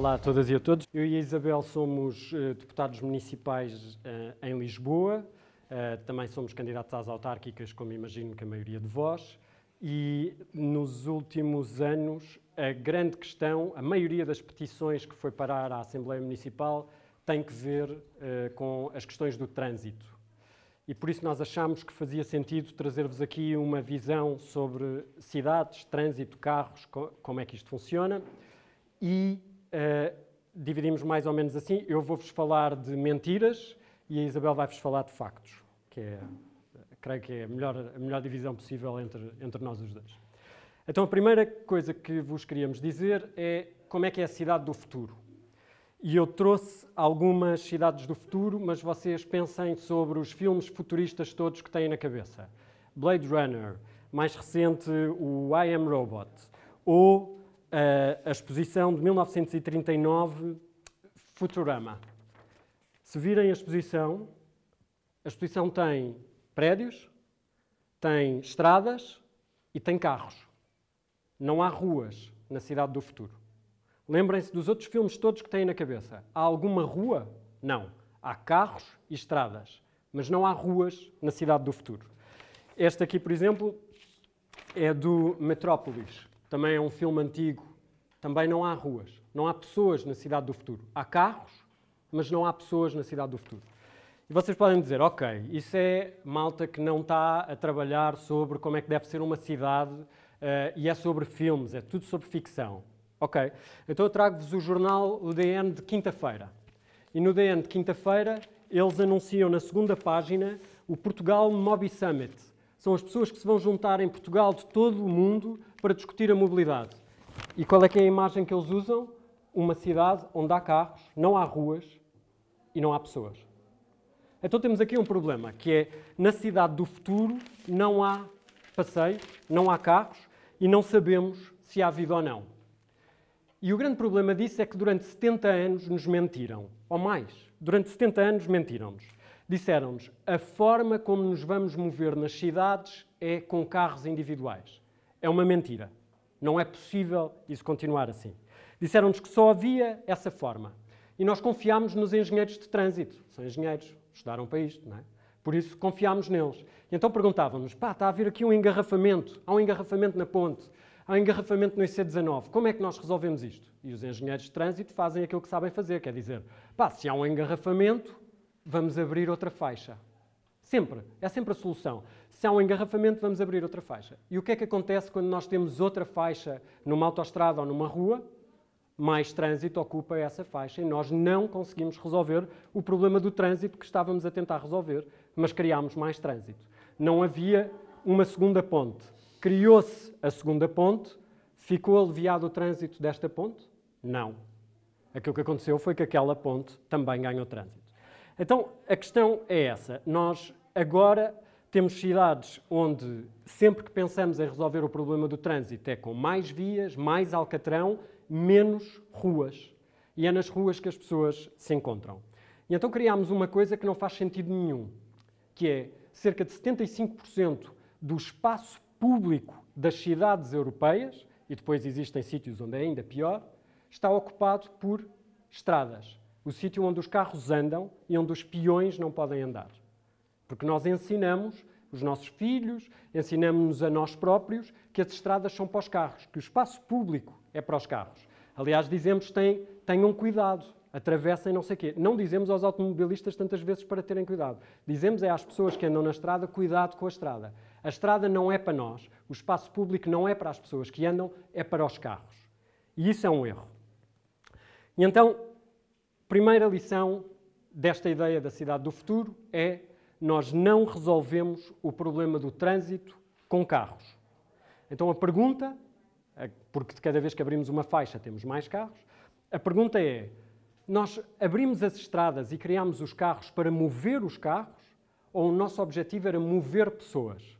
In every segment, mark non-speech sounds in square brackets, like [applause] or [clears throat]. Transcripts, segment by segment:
Olá a todas e a todos. Eu e a Isabel somos uh, deputados municipais uh, em Lisboa. Uh, também somos candidatos às autárquicas, como imagino que a maioria de vós. E nos últimos anos, a grande questão, a maioria das petições que foi parar à Assembleia Municipal tem que ver com as questões do trânsito. E por isso nós achamos que fazia sentido trazer-vos aqui uma visão sobre cidades, trânsito, carros, co como é que isto funciona. E uh, dividimos mais ou menos assim. Eu vou-vos falar de mentiras e a Isabel vai-vos falar de factos, que é, creio que é a melhor, a melhor divisão possível entre, entre nós os dois. Então, a primeira coisa que vos queríamos dizer é como é que é a cidade do futuro. E eu trouxe algumas cidades do futuro, mas vocês pensem sobre os filmes futuristas todos que têm na cabeça. Blade Runner, mais recente o I Am Robot, ou a exposição de 1939 Futurama. Se virem a exposição, a exposição tem prédios, tem estradas e tem carros. Não há ruas na cidade do futuro. Lembrem-se dos outros filmes todos que têm na cabeça. Há alguma rua? Não. Há carros e estradas, mas não há ruas na cidade do futuro. Este aqui, por exemplo, é do Metrópolis. Também é um filme antigo. Também não há ruas. Não há pessoas na cidade do futuro. Há carros, mas não há pessoas na cidade do futuro. E vocês podem dizer, ok, isso é malta que não está a trabalhar sobre como é que deve ser uma cidade uh, e é sobre filmes, é tudo sobre ficção. Ok, então eu trago-vos o jornal, o DN de quinta-feira. E no DN de quinta-feira eles anunciam na segunda página o Portugal Mobi Summit. São as pessoas que se vão juntar em Portugal de todo o mundo para discutir a mobilidade. E qual é que é a imagem que eles usam? Uma cidade onde há carros, não há ruas e não há pessoas. Então temos aqui um problema, que é na cidade do futuro não há passeios, não há carros e não sabemos se há vida ou não. E o grande problema disso é que durante 70 anos nos mentiram, ou mais, durante 70 anos mentiram-nos. Disseram-nos a forma como nos vamos mover nas cidades é com carros individuais. É uma mentira. Não é possível isso continuar assim. Disseram-nos que só havia essa forma. E nós confiámos nos engenheiros de trânsito. São engenheiros, estudaram para isto, não é? Por isso confiámos neles. E então perguntávamos: pá, está a haver aqui um engarrafamento, há um engarrafamento na ponte, há um engarrafamento no IC19, como é que nós resolvemos isto? E os engenheiros de trânsito fazem aquilo que sabem fazer, quer dizer, pá, se há um engarrafamento, vamos abrir outra faixa. Sempre, é sempre a solução. Se há um engarrafamento, vamos abrir outra faixa. E o que é que acontece quando nós temos outra faixa numa autoestrada ou numa rua? Mais trânsito ocupa essa faixa e nós não conseguimos resolver o problema do trânsito que estávamos a tentar resolver, mas criámos mais trânsito. Não havia uma segunda ponte. Criou-se a segunda ponte, ficou aliviado o trânsito desta ponte? Não. Aquilo que aconteceu foi que aquela ponte também ganhou trânsito. Então, a questão é essa. Nós agora temos cidades onde, sempre que pensamos em resolver o problema do trânsito, é com mais vias, mais alcatrão, menos ruas. E é nas ruas que as pessoas se encontram. E então criámos uma coisa que não faz sentido nenhum, que é cerca de 75% do espaço público das cidades europeias, e depois existem sítios onde é ainda pior, está ocupado por estradas. O sítio onde os carros andam e onde os peões não podem andar. Porque nós ensinamos os nossos filhos, ensinamos-nos a nós próprios que as estradas são para os carros, que o espaço público é para os carros. Aliás, dizemos que tenham cuidado, atravessem não sei o quê. Não dizemos aos automobilistas tantas vezes para terem cuidado. Dizemos é às pessoas que andam na estrada, cuidado com a estrada. A estrada não é para nós, o espaço público não é para as pessoas que andam, é para os carros. E isso é um erro. E então, primeira lição desta ideia da cidade do futuro é nós não resolvemos o problema do trânsito com carros. Então a pergunta, porque de cada vez que abrimos uma faixa temos mais carros, a pergunta é: nós abrimos as estradas e criamos os carros para mover os carros ou o nosso objetivo era mover pessoas?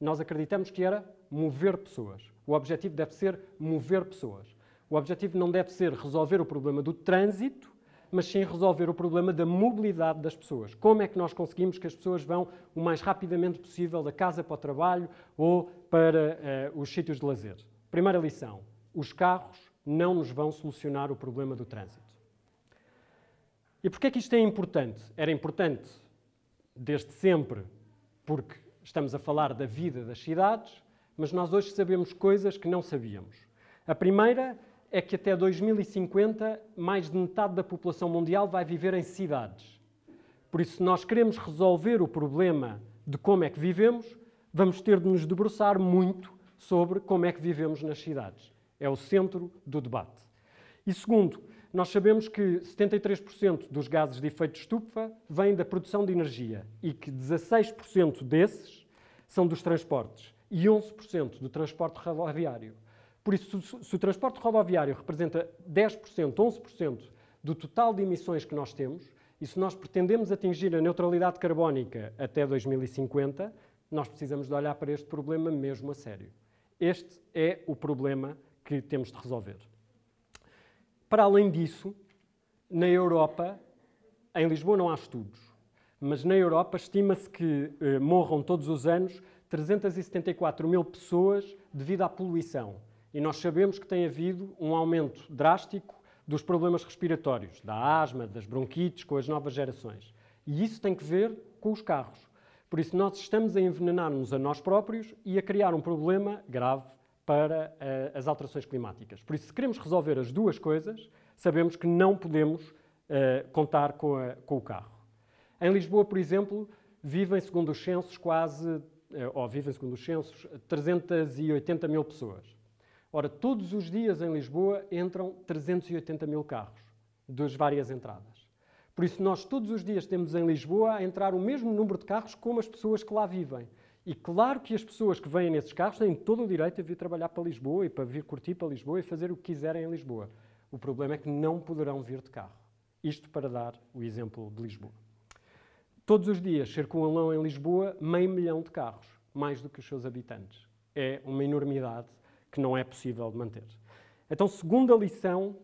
Nós acreditamos que era mover pessoas. O objetivo deve ser mover pessoas. O objetivo não deve ser resolver o problema do trânsito, mas sim resolver o problema da mobilidade das pessoas. Como é que nós conseguimos que as pessoas vão o mais rapidamente possível da casa para o trabalho ou para uh, os sítios de lazer? Primeira lição: os carros não nos vão solucionar o problema do trânsito. E porquê é que isto é importante? Era importante desde sempre, porque estamos a falar da vida das cidades, mas nós hoje sabemos coisas que não sabíamos. A primeira é que até 2050 mais de metade da população mundial vai viver em cidades. Por isso, se nós queremos resolver o problema de como é que vivemos, vamos ter de nos debruçar muito sobre como é que vivemos nas cidades. É o centro do debate. E segundo, nós sabemos que 73% dos gases de efeito estufa vêm da produção de energia e que 16% desses são dos transportes e 11% do transporte rodoviário. Por isso, se o transporte rodoviário representa 10%, 11% do total de emissões que nós temos, e se nós pretendemos atingir a neutralidade carbónica até 2050, nós precisamos de olhar para este problema mesmo a sério. Este é o problema que temos de resolver. Para além disso, na Europa, em Lisboa não há estudos, mas na Europa estima-se que eh, morram todos os anos 374 mil pessoas devido à poluição. E nós sabemos que tem havido um aumento drástico dos problemas respiratórios, da asma, das bronquites, com as novas gerações. E isso tem que ver com os carros. Por isso, nós estamos a envenenar-nos a nós próprios e a criar um problema grave para uh, as alterações climáticas. Por isso, se queremos resolver as duas coisas, sabemos que não podemos uh, contar com, a, com, o carro. Em Lisboa, por exemplo, vivem, segundo os censos, quase, uh, ou vivem, segundo os censos, 380 mil pessoas. Ora, todos os dias em Lisboa entram 380 mil carros, das várias entradas. Por isso, nós todos os dias temos em Lisboa a entrar o mesmo número de carros como as pessoas que lá vivem. E claro que as pessoas que vêm nesses carros têm todo o direito a vir trabalhar para Lisboa e para vir curtir para Lisboa e fazer o que quiserem em Lisboa. O problema é que não poderão vir de carro. Isto para dar o exemplo de Lisboa. Todos os dias circulam em Lisboa meio milhão de carros, mais do que os seus habitantes. É uma enormidade que não é possível de manter. Então, segunda lição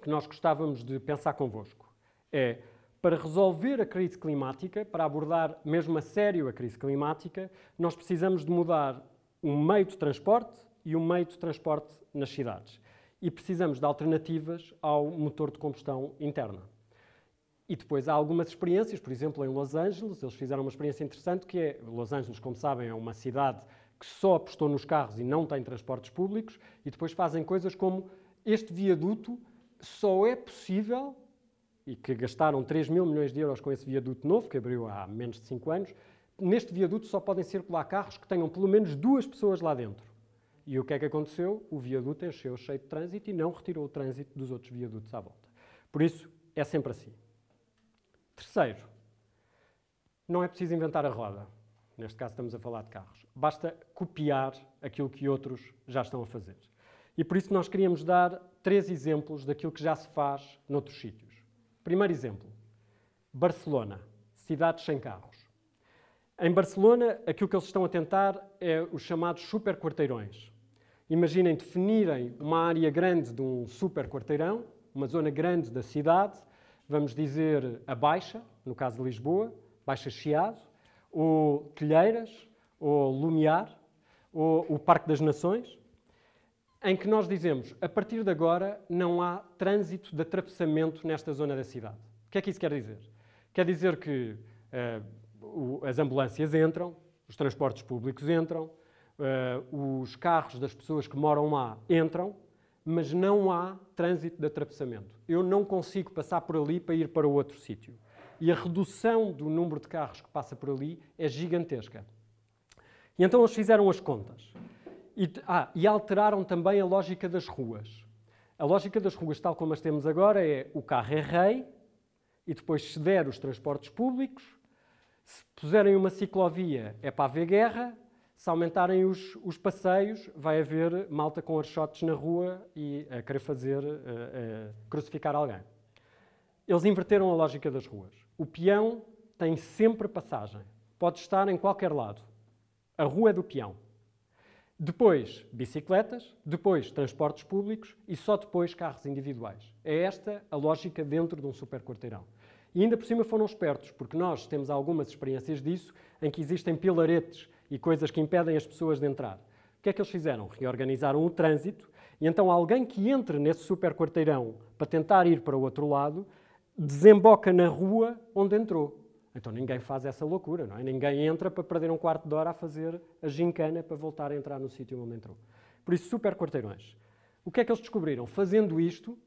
que nós gostávamos de pensar convosco é para resolver a crise climática, para abordar mesmo a sério a crise climática, nós precisamos de mudar um meio de transporte e um meio de transporte nas cidades. E precisamos de alternativas ao motor de combustão interna. E depois há algumas experiências, por exemplo, em Los Angeles, eles fizeram uma experiência interessante que é, Los Angeles, como sabem, é uma cidade que só apostou nos carros e não tem transportes públicos, e depois fazem coisas como este viaduto só é possível, e que gastaram 3 mil milhões de euros com esse viaduto novo, que abriu há menos de 5 anos, neste viaduto só podem circular carros que tenham pelo menos duas pessoas lá dentro. E o que é que aconteceu? O viaduto encheu cheio de trânsito e não retirou o trânsito dos outros viadutos à volta. Por isso, é sempre assim. Terceiro, não é preciso inventar a roda. Neste caso, estamos a falar de carros. Basta copiar aquilo que outros já estão a fazer. E por isso nós queríamos dar três exemplos daquilo que já se faz noutros sítios. Primeiro exemplo: Barcelona, cidades sem carros. Em Barcelona, aquilo que eles estão a tentar é os chamados super quarteirões. Imaginem definirem uma área grande de um super quarteirão, uma zona grande da cidade, vamos dizer a Baixa, no caso de Lisboa, Baixa Chiado, ou Telheiras, ou Lumiar, ou o Parque das Nações, em que nós dizemos, a partir de agora não há trânsito de atravessamento nesta zona da cidade. O que é que isso quer dizer? Quer dizer que uh, as ambulâncias entram, os transportes públicos entram, uh, os carros das pessoas que moram lá entram, mas não há trânsito de atravessamento. Eu não consigo passar por ali para ir para outro sítio e a redução do número de carros que passa por ali é gigantesca. E então eles fizeram as contas. E, ah, e alteraram também a lógica das ruas. A lógica das ruas, tal como as temos agora, é o carro é rei, e depois se der os transportes públicos, se puserem uma ciclovia é para haver guerra, se aumentarem os, os passeios, vai haver malta com archotes na rua e a querer fazer, uh, uh, crucificar alguém. Eles inverteram a lógica das ruas. O peão tem sempre passagem. Pode estar em qualquer lado. A rua é do peão. Depois, bicicletas, depois, transportes públicos e só depois carros individuais. É esta a lógica dentro de um superquarteirão. E ainda por cima foram espertos, porque nós temos algumas experiências disso, em que existem pilaretes e coisas que impedem as pessoas de entrar. O que é que eles fizeram? Reorganizaram o trânsito E então alguém que entre nesse super quarteirão para tentar ir para o outro lado, desemboca na rua onde entrou. Então ninguém faz essa loucura, não é? Ninguém entra para perder um quarto de hora a fazer a gincana para voltar a entrar no sítio onde entrou. Por isso, super quarteirões. O que é que eles descobriram? Fazendo isto,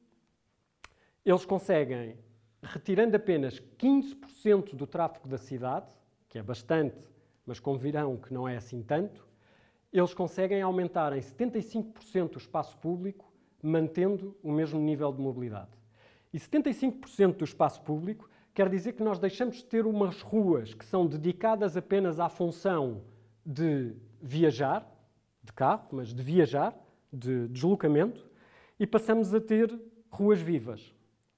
eles conseguem, retirando apenas 15% do tráfego da cidade, que é bastante, mas convirão que não é assim tanto, eles conseguem aumentar em 75% o espaço público, mantendo o mesmo nível de mobilidade. E 75% do espaço público quer dizer que nós deixamos de ter umas ruas que são dedicadas apenas à função de viajar, de carro, mas de viajar, de deslocamento, e passamos a ter ruas vivas,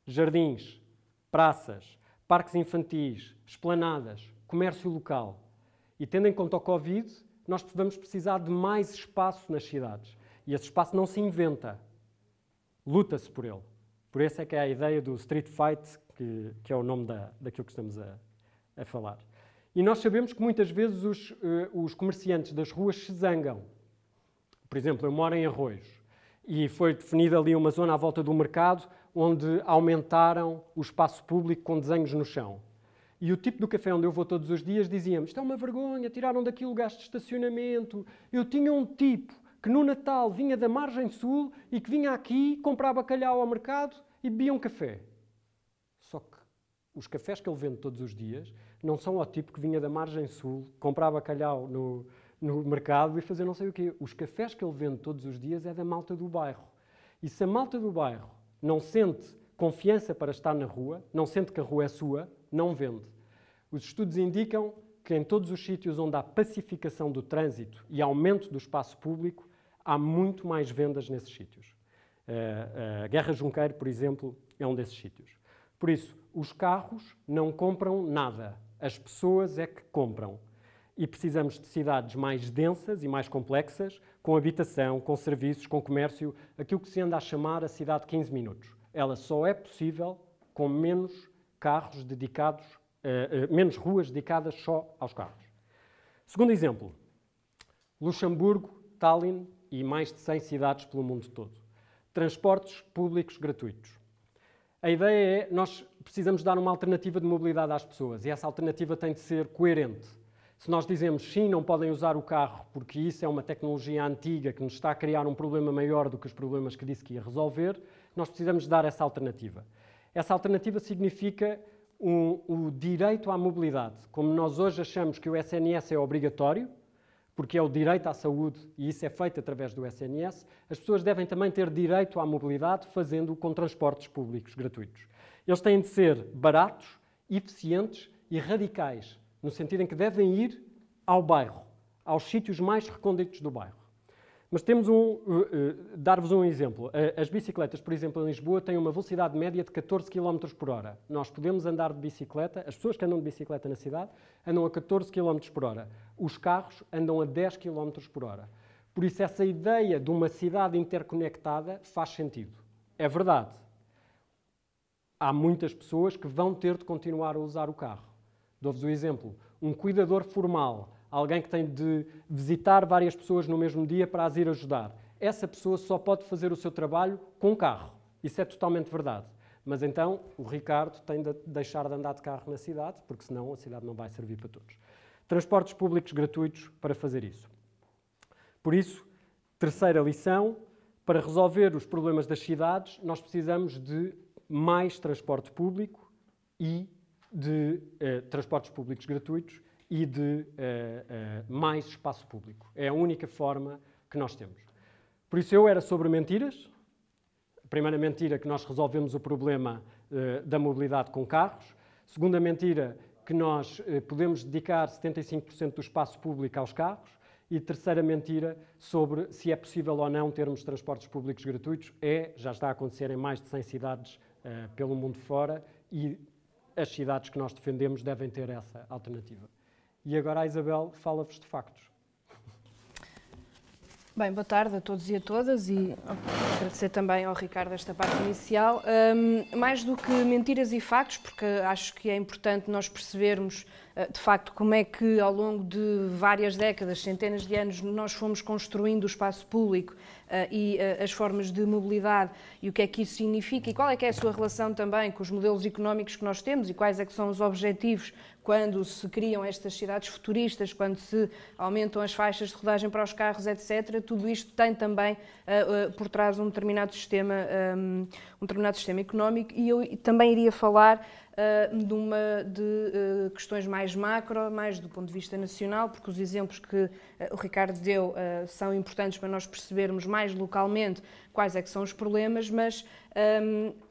jardins, praças, parques infantis, esplanadas, comércio local. E tendo em conta o Covid, nós vamos precisar de mais espaço nas cidades. E esse espaço não se inventa, luta-se por ele. Por isso é que é a ideia do street fight, que, que é o nome da, daquilo que estamos a, a, falar. E nós sabemos que muitas vezes os, uh, os comerciantes das ruas se zangam. Por exemplo, eu moro em Arroios e foi definida ali uma zona à volta do mercado onde aumentaram o espaço público com desenhos no chão. E o tipo do café onde eu vou todos os dias dizia-me: Isto é uma vergonha, tiraram daqui o lugares de estacionamento. Eu tinha um tipo que no Natal vinha da margem sul e que vinha aqui comprar bacalhau ao mercado e bebia um café. Só que os cafés que ele vende todos os dias não são ao tipo que vinha da margem sul, comprar bacalhau no, no mercado e fazer não sei o quê. Os cafés que ele vende todos os dias é da malta do bairro. E se a malta do bairro não sente confiança para estar na rua, não sente que a rua é sua, não vende. Os estudos indicam que em todos os sítios onde há pacificação do trânsito e aumento do espaço público, há muito mais vendas nesses sítios. A Guerra Junqueiro, por exemplo, é um desses sítios. Por isso, os carros não compram nada, as pessoas é que compram. E precisamos de cidades mais densas e mais complexas, com habitação, com serviços, com comércio, aquilo que se anda a chamar a cidade de 15 minutos. Ela só é possível com menos carros dedicados, uh, menos ruas dedicadas só aos carros. Segundo exemplo, Luxemburgo, Tallinn e mais de 100 cidades pelo mundo todo. Transportes públicos gratuitos. A ideia é nós precisamos dar uma alternativa de mobilidade às pessoas e essa alternativa tem de ser coerente. Se nós dizemos sim, não podem usar o carro porque isso é uma tecnologia antiga que nos está a criar um problema maior do que os problemas que disse que ia resolver, nós precisamos dar essa alternativa. Essa alternativa significa um, o direito à mobilidade. Como nós hoje achamos que o SNS é obrigatório, porque é o direito à saúde e isso é feito através do SNS, as pessoas devem também ter direito à mobilidade fazendo com transportes públicos gratuitos. Eles têm de ser baratos, eficientes e radicais, no sentido em que devem ir ao bairro, aos sítios mais recônditos do bairro. Mas temos um. Uh, uh, Dar-vos um exemplo. As bicicletas, por exemplo, em Lisboa, têm uma velocidade média de 14 km por hora. Nós podemos andar de bicicleta, as pessoas que andam de bicicleta na cidade andam a 14 km por hora. Os carros andam a 10 km por hora. Por isso, essa ideia de uma cidade interconectada faz sentido. É verdade. Há muitas pessoas que vão ter de continuar a usar o carro. Dou-vos o um exemplo. Um cuidador formal alguém que tem de visitar várias pessoas no mesmo dia para as ir ajudar. Essa pessoa só pode fazer o seu trabalho com carro. Isso é totalmente verdade. Mas então o Ricardo tem de deixar de andar de carro na cidade, porque senão a cidade não vai servir para todos. Transportes públicos gratuitos para fazer isso. Por isso, terceira lição: para resolver os problemas das cidades, nós precisamos de mais transporte público e de eh, transportes públicos gratuitos e de uh, uh, mais espaço público. É a única forma que nós temos. Por isso, eu era sobre mentiras. A primeira mentira que nós resolvemos o problema uh, da mobilidade com carros. Segunda mentira que nós podemos dedicar 75% do espaço público aos carros. E terceira mentira sobre se é possível ou não termos transportes públicos gratuitos. É, já está a acontecer em mais de 100 cidades pelo mundo fora e as cidades que nós defendemos devem ter essa alternativa. E agora a Isabel fala-vos de factos. Bem, boa tarde a todos e a todas e agradecer também ao Ricardo esta parte inicial. Um, mais do que mentiras e factos, porque acho que é importante nós percebermos de facto, como é que ao longo de várias décadas, centenas de anos, nós fomos construindo o espaço público uh, e uh, as formas de mobilidade e o que é que isso significa e qual é que é a sua relação também com os modelos económicos que nós temos e quais é que são os objetivos quando se criam estas cidades futuristas, quando se aumentam as faixas de rodagem para os carros, etc., tudo isto tem também uh, uh, por trás um determinado sistema, um, um, determinado sistema económico. E eu também iria falar uh, de, uma, de questões mais macro, mais do ponto de vista nacional, porque os exemplos que o Ricardo deu são importantes para nós percebermos mais localmente quais é que são os problemas, mas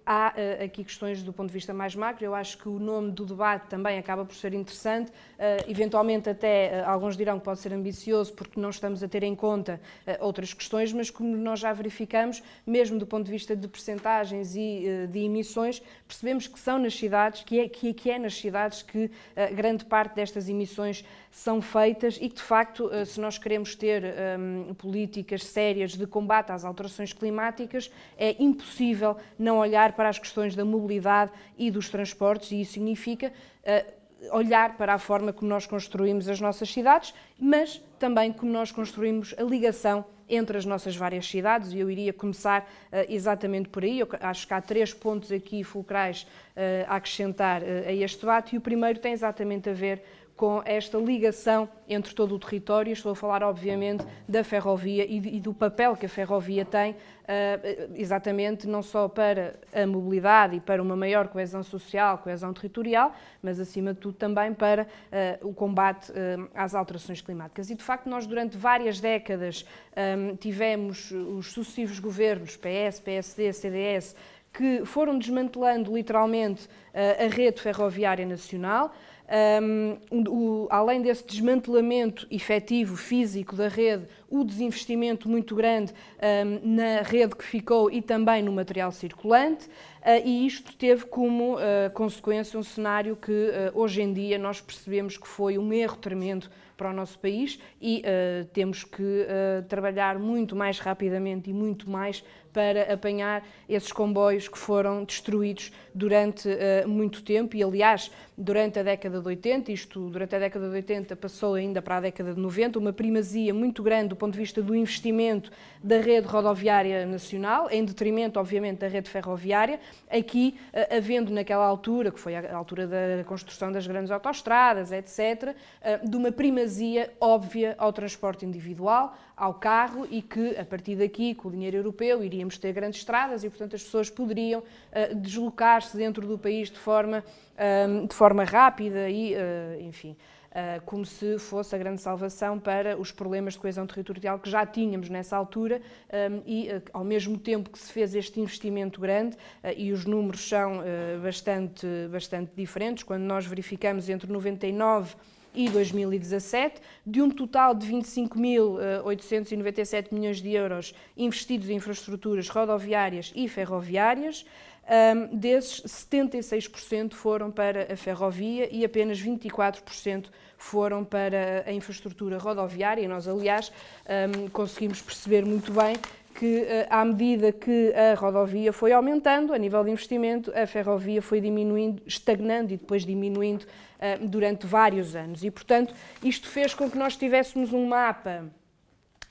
há uh, aqui questões do ponto de vista mais macro. Eu acho que o nome do debate também acaba por ser interessante. Uh, eventualmente, até uh, alguns dirão que pode ser ambicioso porque não estamos a ter em conta outras questões, mas como nós já verificamos, mesmo do ponto de vista de percentagens e de emissões, percebemos que são nas cidades, que é, que, que é nas cidades que grande parte destas emissões são feitas e que, de facto, se nós queremos ter um, políticas sérias de combate às alterações climáticas, é impossível não olhar para as questões da mobilidade e dos transportes, e isso significa uh, olhar para a forma como nós construímos as nossas cidades, mas também como nós construímos a ligação entre as nossas várias cidades, e eu iria começar uh, exatamente por aí. Eu acho que há três pontos aqui fulcrais uh, a acrescentar a este debate, e o primeiro tem exatamente a ver com esta ligação entre todo o território. Estou a falar, obviamente, da ferrovia e do papel que a ferrovia tem, eh, exatamente não só para a mobilidade e para uma maior coesão social, coesão territorial, mas acima de tudo também para eh, o combate eh, às alterações climáticas. E de facto, nós durante várias décadas tivemos os sucessivos governos, PS, PSD, CDS, que foram desmantelando literalmente a rede ferroviária nacional. Um, o, além desse desmantelamento efetivo, físico da rede, o desinvestimento muito grande um, na rede que ficou e também no material circulante, uh, e isto teve como uh, consequência um cenário que uh, hoje em dia nós percebemos que foi um erro tremendo para o nosso país e temos que trabalhar muito mais rapidamente e muito mais para apanhar esses comboios que foram destruídos durante uh, muito tempo e, aliás, durante a década de 80, isto durante a década de 80 passou ainda para a década de 90, uma primazia muito grande do ponto de vista do investimento da rede rodoviária nacional, em detrimento, obviamente, da rede ferroviária, aqui uh, havendo naquela altura, que foi a altura da construção das grandes autoestradas, etc., uh, eh, de uma primazia óbvia ao transporte individual, ao carro e que, a partir daqui, com o dinheiro europeu, iríamos ter grandes estradas e, portanto, as pessoas poderiam uh, deslocar-se dentro do país de forma, uh, de forma rápida e, uh, enfim, como se fosse a grande salvação para os problemas de coesão territorial que já tínhamos nessa altura um, e, ao mesmo tempo que se fez este investimento grande, e os números são bastante, bastante diferentes, quando nós verificamos entre 99 e 2017, de um total de 25.897 milhões de euros investidos em infraestruturas rodoviárias e ferroviárias. Um, desses, 76% foram para a ferrovia e apenas 24% foram para a infraestrutura rodoviária. E nós, aliás, um, conseguimos perceber muito bem que, eh, à medida que a rodovia foi aumentando, a nível de investimento, a ferrovia foi diminuindo, estagnando e depois diminuindo uh, durante vários anos. E, portanto, isto fez com que nós tivéssemos um mapa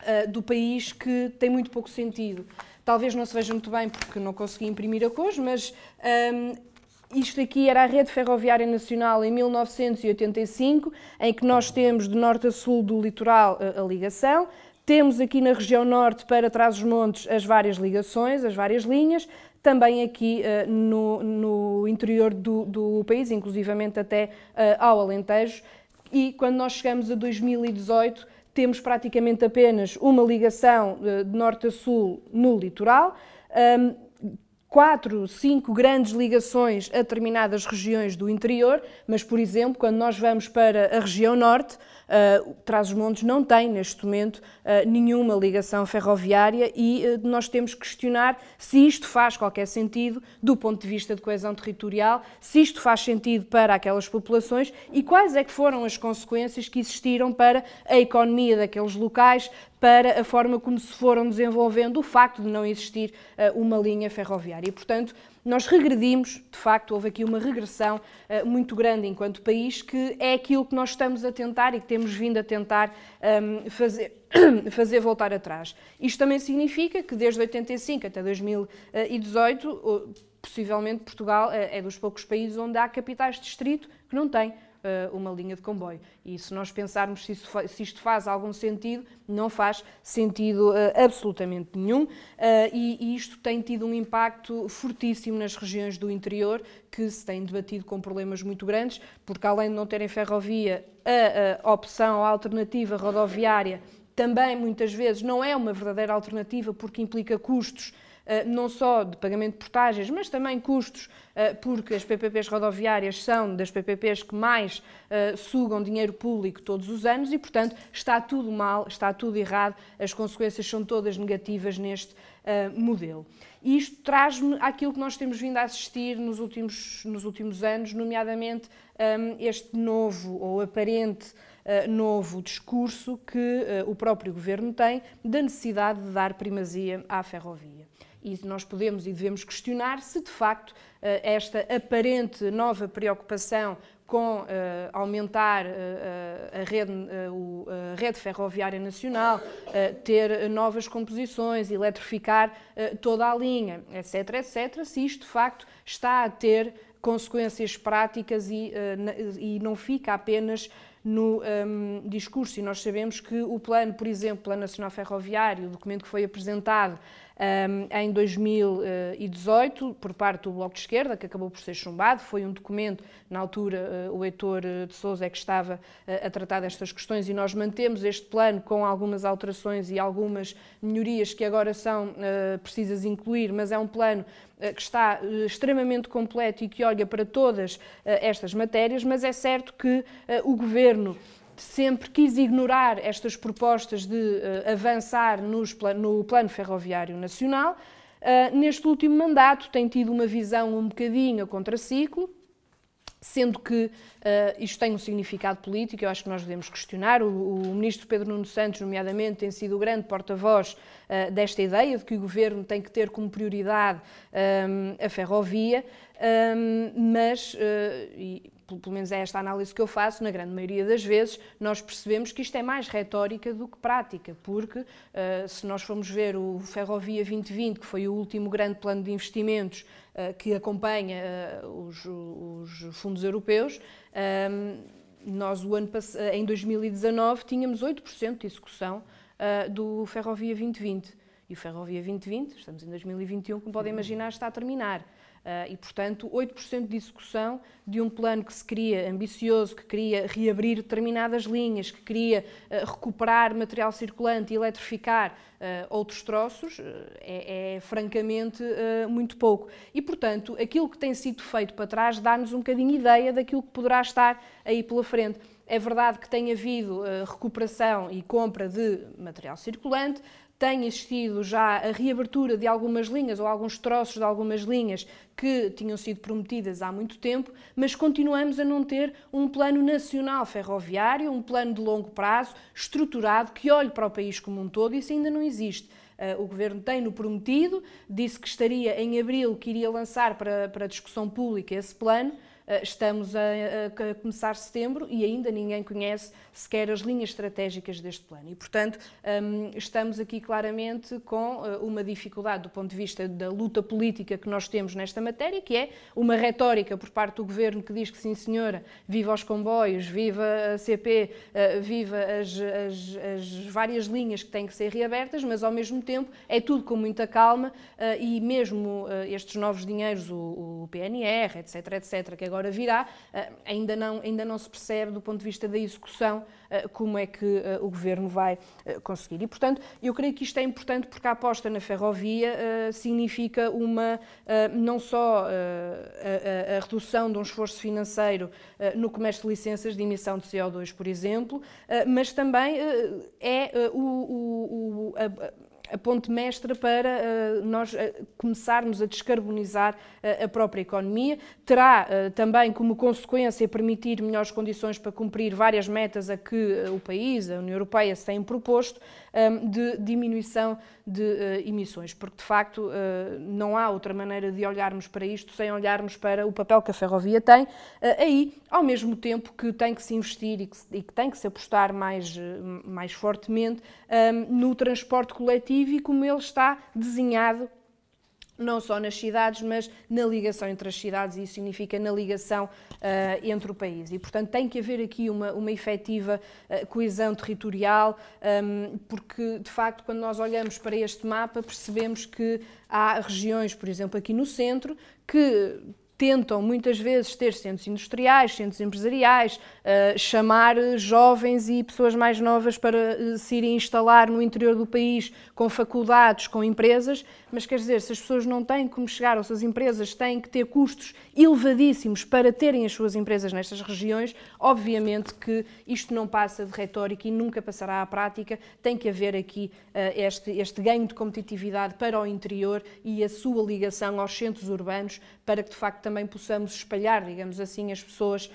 uh, do país que tem muito pouco sentido. Talvez não se veja muito bem porque não consegui imprimir a cores, mas um, isto aqui era a rede ferroviária nacional em 1985, em que nós temos de norte a sul do litoral a ligação. Temos aqui na região norte, para Trás-os-Montes, as várias ligações, as várias linhas, também aqui uh, no, no, interior do, do, país, inclusivamente até uh, ao Alentejo. E quando nós chegamos a 2018, temos praticamente apenas uma ligação uh, de norte a sul no litoral. Um, quatro, cinco grandes ligações a determinadas regiões do interior, mas, por exemplo, quando nós vamos para a região norte, Uh, Trás-os-Montes não tem, neste momento, uh, nenhuma ligação ferroviária e uh, nós temos que questionar se isto faz qualquer sentido do ponto de vista de coesão territorial, se isto faz sentido para aquelas populações e quais é que foram as consequências que existiram para a economia daqueles locais, para a forma como se foram desenvolvendo o facto de não existir uma linha ferroviária. E, portanto, nós regredimos, de facto, houve aqui uma regressão uh, muito grande enquanto país, que é aquilo que nós estamos a tentar e que temos vindo a tentar um, ehm, fazer, [coughs] fazer voltar atrás. Isto também significa que desde 85 até 2018, possivelmente Portugal é dos poucos países onde há capitais de distrito que não têm uma linha de comboio. E se nós pensarmos se, isso, se isto faz algum sentido, não faz sentido uh, absolutamente nenhum. Uh, e, e, isto tem tido um impacto fortíssimo nas regiões do interior, que se têm debatido com problemas muito grandes, porque além de não terem ferrovia, a, a opção, a alternativa rodoviária também muitas vezes não é uma verdadeira alternativa porque implica custos eh, não só de pagamento de portagens, mas também custos, eh, porque as PPPs rodoviárias são das PPPs que mais eh, sugam dinheiro público todos os anos e, portanto, está tudo mal, está tudo errado, as consequências são todas negativas neste modelo. E isto traz-me àquilo que nós temos vindo a assistir nos últimos, nos últimos anos, nomeadamente este novo ou aparente novo discurso que o próprio governo tem da necessidade de dar primazia à ferrovia e nós podemos e devemos questionar se de facto eh, esta aparente nova preocupação com uh, aumentar uh, a, rede, uh, a, rede, ferroviária nacional, ter novas composições, eletrificar toda a linha, etc., etc., se isto de facto está a ter consequências práticas e, e não fica apenas no um, discurso. E nós sabemos que o plano, por exemplo, Plano Nacional Ferroviário, o documento que foi apresentado em 2018 por parte do Bloco de Esquerda, que acabou por ser chumbado. Foi um documento, na altura, uh, o Heitor uh, de Souza é que estava uh, a tratar destas questões e nós mantemos este plano com algumas alterações e algumas melhorias que agora são precisas incluir, mas é um plano que está extremamente completo e que olha para todas estas matérias, mas é certo que o Governo sempre quis ignorar estas propostas de uh, avançar nos no plano ferroviário nacional. Uh, neste último mandato tem tido uma visão um bocadinho a contraciclo, sendo que uh, isto tem um significado político, eu acho que nós devemos questionar. O, o ministro Pedro Nuno Santos, nomeadamente, tem sido o grande porta-voz uh, desta ideia de que o governo tem que ter como prioridade um, a ferrovia, um, mas, uh, e, pelo menos é esta análise que eu faço, na grande maioria das vezes, nós percebemos que isto é mais retórica do que prática, porque se nós formos ver o Ferrovia 2020, que foi o último grande plano de investimentos que acompanha uh, os, os, fundos europeus, nós o ano em 2019 tínhamos 8% de execução do Ferrovia 2020. E o Ferrovia 2020, estamos em 2021, como podem imaginar, está a terminar. Uh, e, portanto, 8% de execução de um plano que se queria ambicioso, que queria reabrir determinadas linhas, que queria uh, recuperar material circulante e eletrificar uh, outros troços, é, é, francamente muito pouco. E, portanto, aquilo que tem sido feito para trás dá-nos um bocadinho ideia daquilo que poderá estar aí pela frente. É verdade que tem havido recuperação e compra de material circulante, tem existido já a reabertura de algumas linhas ou alguns troços de algumas linhas que tinham sido prometidas há muito tempo, mas continuamos a não ter um plano nacional ferroviário, um plano de longo prazo, estruturado, que olhe para o país como um todo, e isso ainda não existe. Uh, o Governo tem-no prometido, disse que estaria em abril, que iria lançar para, para discussão pública esse plano, estamos a, a, começar setembro e ainda ninguém conhece sequer as linhas estratégicas deste plano. E, portanto, hum, estamos aqui claramente com eh, uma dificuldade do ponto de vista da luta política que nós temos nesta matéria, que é uma retórica por parte do governo que diz que sim, senhora, viva os comboios, viva a CP, eh, viva as, as, as várias linhas que têm que ser reabertas, mas ao mesmo tempo é tudo com muita calma e mesmo estes novos dinheiros, o, o PNR, etc., etc., que agora agora virá, eh, ainda não, ainda não se percebe do ponto de vista da execução eh, como é que eh, o governo vai conseguir. E, portanto, eu creio que isto é importante porque a aposta na ferrovia significa uma, não só a, redução de um esforço financeiro no comércio de licenças de emissão de CO2, por exemplo, mas também é o, o, o a, a ponte mestra para uh, nós uh, começarmos a descarbonizar uh, a própria economia. Terá também como consequência permitir melhores condições para cumprir várias metas a que o país, a União Europeia, se têm proposto um, de diminuição de uh, emissões, porque de facto uh, não há outra maneira de olharmos para isto sem olharmos para o papel que a ferrovia tem, uh, aí, ao mesmo tempo que tem que se investir e que, e que tem que se apostar mais, mais fortemente um, no transporte coletivo e como ele está desenhado não só nas cidades, mas na ligação entre as cidades, e isso significa na ligação uh, entre o país. E, portanto, tem que haver aqui uma, uma efetiva uh, coesão territorial, um, porque, de facto, quando nós olhamos para este mapa, percebemos que há regiões, por exemplo, aqui no centro, que tentam muitas vezes ter centros industriais, centros empresariais, uh, chamar jovens e pessoas mais novas para uh, se irem instalar no interior do país com faculdades, com empresas, mas quer dizer, se as pessoas não têm como chegar, ou se as empresas têm que ter custos elevadíssimos para terem as suas empresas nestas regiões, obviamente que isto não passa de retórica e nunca passará à prática. Tem que haver aqui uh, este, este ganho de competitividade para o interior e a sua ligação aos centros urbanos para que de facto também possamos espalhar, digamos assim, as pessoas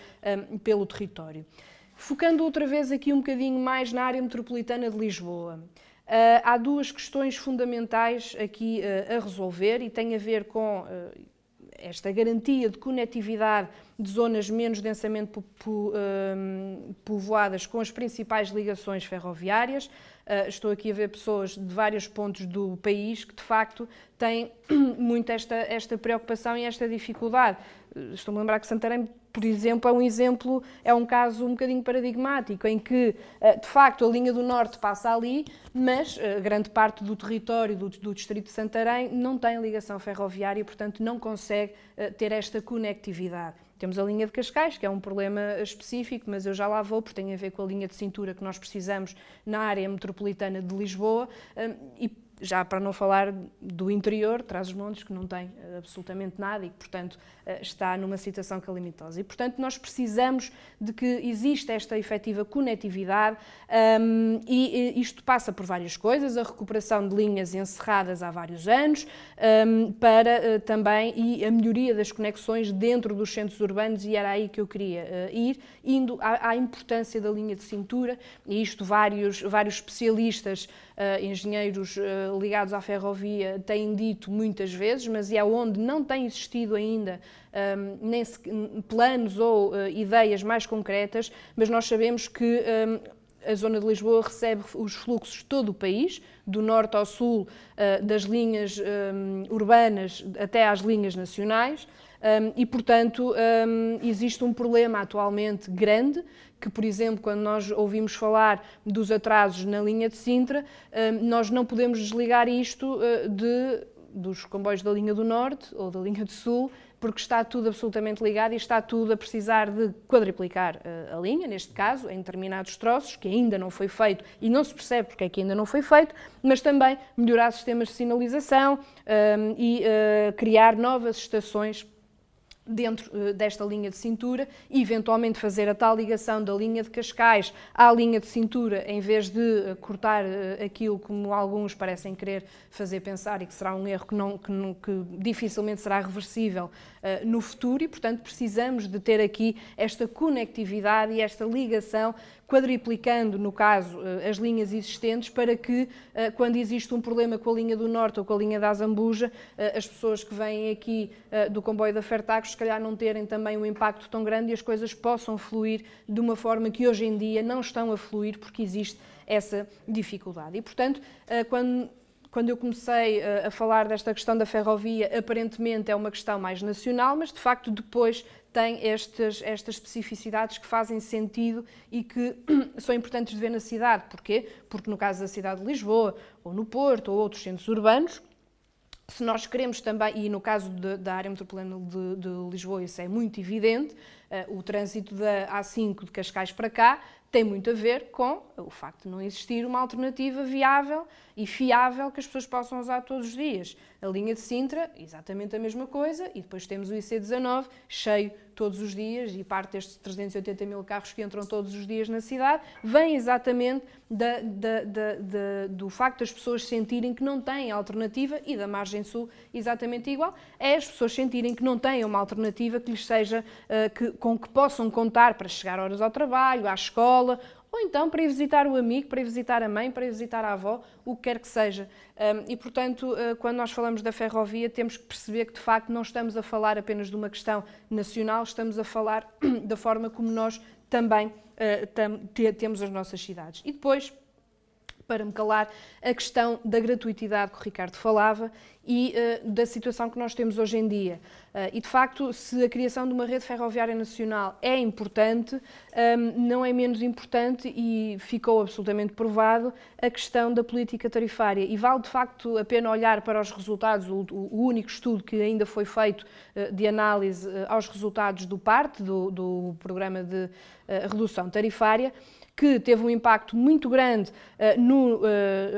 um, pelo território. Focando outra vez aqui um bocadinho mais na área metropolitana de Lisboa. Uh, há duas questões fundamentais aqui uh, a resolver e tem a ver com uh, esta garantia de conectividade de zonas menos densamente po po povoadas com as principais ligações ferroviárias. estou aqui a ver pessoas de vários pontos do país que, de facto, têm [clears throat] muito esta, esta preocupação e esta dificuldade. Estou-me a lembrar que Santarém por exemplo, é um exemplo, é um caso um bocadinho paradigmático, em que, eh, de facto, a linha do Norte passa ali, mas eh, grande parte do território do, do Distrito de Santarém não tem ligação ferroviária portanto, não consegue eh, ter esta conectividade. Temos a linha de Cascais, que é um problema específico, mas eu já lá vou, porque tem a ver com a linha de cintura que nós precisamos na área metropolitana de Lisboa, e já para não falar do interior, traz os montes que não tem eh, absolutamente nada e portanto, eh, está numa situação calamitosa. E, portanto, nós precisamos de que exista esta efetiva conectividade um, e isto passa por várias coisas, a recuperação de linhas encerradas há vários anos, um, para uh, também e a melhoria das conexões dentro dos centros urbanos e era aí que eu queria uh, ir, indo à, à, importância da linha de cintura e isto vários, vários especialistas, uh, engenheiros ligados à ferrovia têm dito muitas vezes, mas é onde não tem existido ainda um, nem se, planos ou uh, ideias mais concretas, mas nós sabemos que um, a zona de Lisboa recebe os fluxos de todo o país, do norte ao sul, uh, das linhas um, urbanas até às linhas nacionais. Um, e, portanto, um, existe um problema atualmente grande, que, por exemplo, quando nós ouvimos falar dos atrasos na linha de Sintra, um, nós não podemos desligar isto uh, de, dos comboios da linha do Norte ou da linha do Sul, porque está tudo absolutamente ligado e está tudo a precisar de quadriplicar uh, a linha, neste caso, em determinados troços, que ainda não foi feito e não se percebe porque é que ainda não foi feito, mas também melhorar sistemas de sinalização e uh, criar novas estações dentro uh, desta linha de cintura e eventualmente fazer a tal ligação da linha de Cascais à linha de cintura em vez de uh, cortar uh, aquilo como alguns parecem querer fazer pensar e que será um erro que, não, que, que dificilmente será reversível no futuro. E portanto precisamos de ter aqui esta conectividade e esta ligação quadriplicando, no caso, eh, as linhas existentes, para que, eh, quando existe um problema com a linha do Norte ou com a linha da Azambuja, eh, as pessoas que vêm aqui do comboio da Fertagos, se calhar não terem também um impacto tão grande e as coisas possam fluir de uma forma que hoje em dia não estão a fluir porque existe essa dificuldade. E, portanto, quando quando eu comecei a falar desta questão da ferrovia, aparentemente é uma questão mais nacional, mas de facto depois tem estas, estas especificidades que fazem sentido e que [clears throat] são importantes de ver na cidade. Porquê? Porque no caso da cidade de Lisboa, ou no Porto, ou outros centros urbanos, se nós queremos também, e no caso de, da área metropolitana de, de, Lisboa isso é muito evidente, uh, o trânsito da A5 de Cascais para cá tem muito a ver com o facto de não existir uma alternativa viável e fiável que as pessoas possam usar todos os dias. A linha de Sintra, exatamente a mesma coisa, e depois temos o IC19 cheio todos os dias, e parte destes 380 mil carros que entram todos os dias na cidade, vem exatamente da, da, da, do facto das pessoas sentirem que não têm alternativa, e da margem sul exatamente igual, é as pessoas sentirem que não têm uma alternativa que lhes seja, uh, que, com que possam contar para chegar horas ao trabalho, à escola, ou então para ir visitar o amigo, para ir visitar a mãe, para ir visitar a avó, o que quer que seja. E, portanto, eh, quando nós falamos da ferrovia, temos que perceber que, de facto, não estamos a falar apenas de uma questão nacional, estamos a falar [clears throat] da forma como nós também eh, temos as nossas cidades. E depois, para me calar, a questão da gratuitidade que o Ricardo falava e uh, da situação que nós temos hoje em dia. Uh, e, de facto, se a criação de uma rede ferroviária nacional é importante, um, ehm, não é menos importante e ficou absolutamente provado a questão da política tarifária. E vale, de facto, a pena olhar para os resultados, o, o único estudo que ainda foi feito uh, de análise aos resultados do PART, do, do Programa de Redução Tarifária, que teve um impacto muito grande uh, no uh,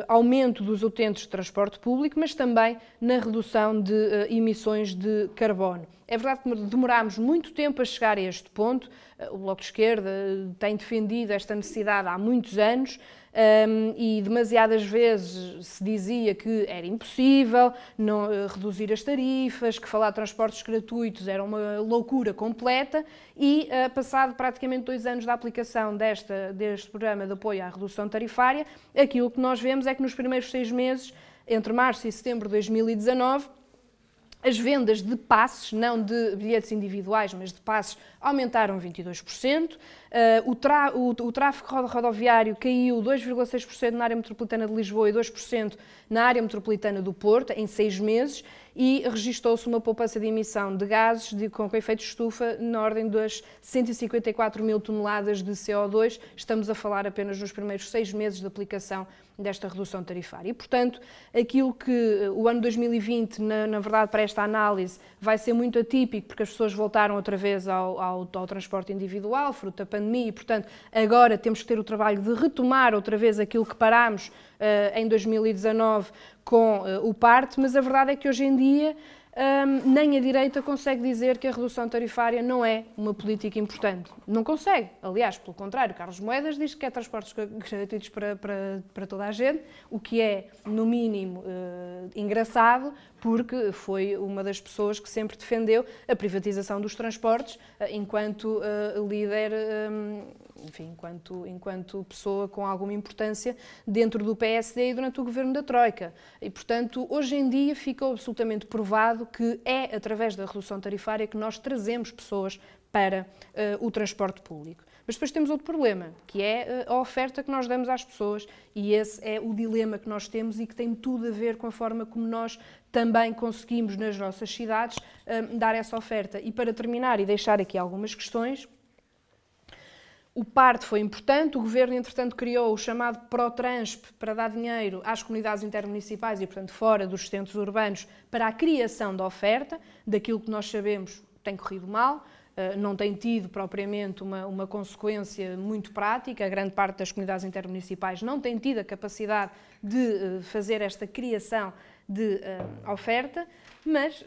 aumento dos utentes de transporte público, mas também na redução de uh, emissões de carbono. É verdade que demorámos muito tempo a chegar a este ponto. O Bloco de Esquerda tem defendido esta necessidade há muitos anos um, e demasiadas vezes se dizia que era impossível não, uh, reduzir as tarifas, que falar de transportes gratuitos era uma loucura completa e, uh, passado praticamente dois anos da aplicação desta, deste programa de apoio à redução tarifária, aquilo que nós vemos é que nos primeiros seis meses, entre março e setembro de 2019, as vendas de passes, não de bilhetes individuais, mas de passes, aumentaram 22%. Uh, o, o, o, tráfego rodoviário caiu 2,6% na área metropolitana de Lisboa e 2% na área metropolitana do Porto, em seis meses, e registrou-se uma poupança de emissão de gases de, com efeito de estufa na ordem das 154 mil toneladas de CO2. Estamos a falar apenas nos primeiros seis meses de aplicação desta redução tarifária. E, portanto, aquilo que eh, o ano 2020, na, na, verdade, para esta análise, vai ser muito atípico, porque as pessoas voltaram outra vez ao, ao, ao, transporte individual, fruto da pandemia, e, portanto, agora temos que ter o trabalho de retomar outra vez aquilo que parámos em 2019 com uh, o PART, mas a verdade é que hoje em dia um, nem a direita consegue dizer que a redução tarifária não é uma política importante. Não consegue. Aliás, pelo contrário, Carlos Moedas diz que quer transportes gratuitos para, para, para toda a gente, o que é, no mínimo, uh, engraçado, porque foi uma das pessoas que sempre defendeu a privatização dos transportes uh, enquanto uh, líder. Um, enfim, enquanto, enquanto pessoa com alguma importância dentro do PSD e durante o governo da Troika. E, portanto, hoje em dia ficou absolutamente provado que é através da redução tarifária que nós trazemos pessoas para uh, o transporte público. Mas depois temos outro problema, que é eh, a oferta que nós damos às pessoas, e esse é o dilema que nós temos e que tem tudo a ver com a forma como nós também conseguimos nas nossas cidades eh, dar essa oferta. E para terminar e deixar aqui algumas questões, o parte foi importante, o governo, entretanto, criou o chamado ProTransp para dar dinheiro às comunidades intermunicipais e, portanto, fora dos centros urbanos, para a criação da oferta, daquilo que nós sabemos tem corrido mal, eh, não tem tido propriamente uma, uma consequência muito prática. A grande parte das comunidades intermunicipais não tem tido a capacidade de eh, fazer esta criação de uh, oferta, mas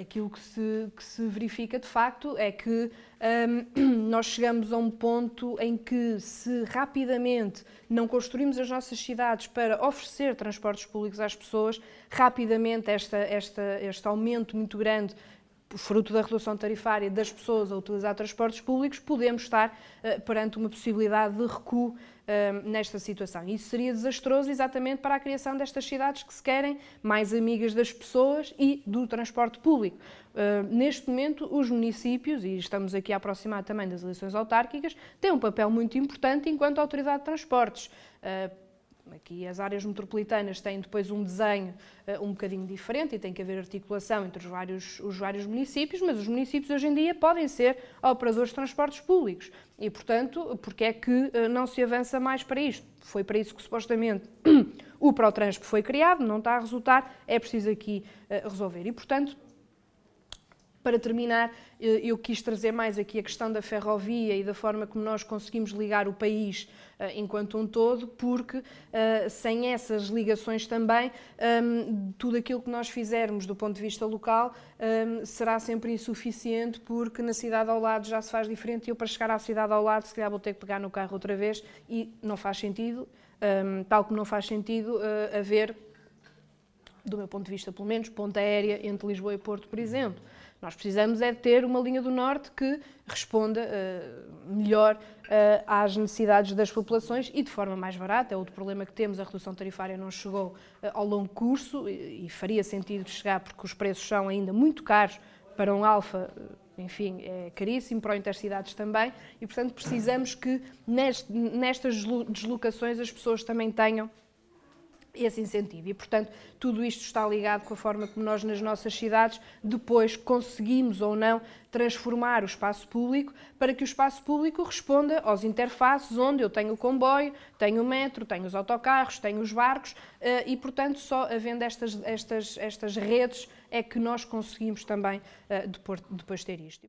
aquilo que se, que se, verifica de facto é que um, [clears throat] nós chegamos a um ponto em que, se rapidamente não construímos as nossas cidades para oferecer transportes públicos às pessoas, rapidamente esta, esta, este aumento muito grande fruto da redução tarifária das pessoas a utilizar transportes públicos, podemos estar uh, perante uma possibilidade de recuo uh, nesta situação. Isso seria desastroso exatamente para a criação destas cidades que se querem mais amigas das pessoas e do transporte público. Uh, neste momento, os municípios, e estamos aqui a aproximar também das eleições autárquicas, têm um papel muito importante enquanto autoridade de transportes Aqui as áreas metropolitanas têm depois um desenho uh, um bocadinho diferente e tem que haver articulação entre os vários, os vários municípios, mas os municípios hoje em dia podem ser operadores de transportes públicos. E, portanto, porque é que uh, não se avança mais para isto? Foi para isso que supostamente [coughs] o ProTranspo foi criado, não está a resultar, é preciso aqui uh, resolver. E, portanto, para terminar, eh, eu quis trazer mais aqui a questão da ferrovia e da forma como nós conseguimos ligar o país eh, enquanto um todo, porque eh, sem essas ligações também, ehm, tudo aquilo que nós fizermos do ponto de vista local ehm, será sempre insuficiente, porque na cidade ao lado já se faz diferente e eu para chegar à cidade ao lado se calhar vou ter que pegar no carro outra vez e não faz sentido, ehm, tal como não faz sentido haver do meu ponto de vista, pelo menos, ponta aérea entre Lisboa e Porto, por exemplo. Nós precisamos é de ter uma linha do Norte que responda uh, melhor uh, às necessidades das populações e de forma mais barata. É outro problema que temos, a redução tarifária não chegou uh, ao longo curso e, e, faria sentido chegar porque os preços são ainda muito caros para um alfa, enfim, é caríssimo, para o intercidades também, e portanto precisamos que neste, nestas deslocações as pessoas também tenham esse incentivo. E, portanto, tudo isto está ligado com a forma como nós, nas nossas cidades, depois conseguimos ou não transformar o espaço público para que o espaço público responda aos interfaces onde eu tenho o comboio, tenho o metro, tenho os autocarros, tenho os barcos eh, e, portanto, só havendo estas, estas, estas redes é que nós conseguimos também eh, depois, depois ter isto.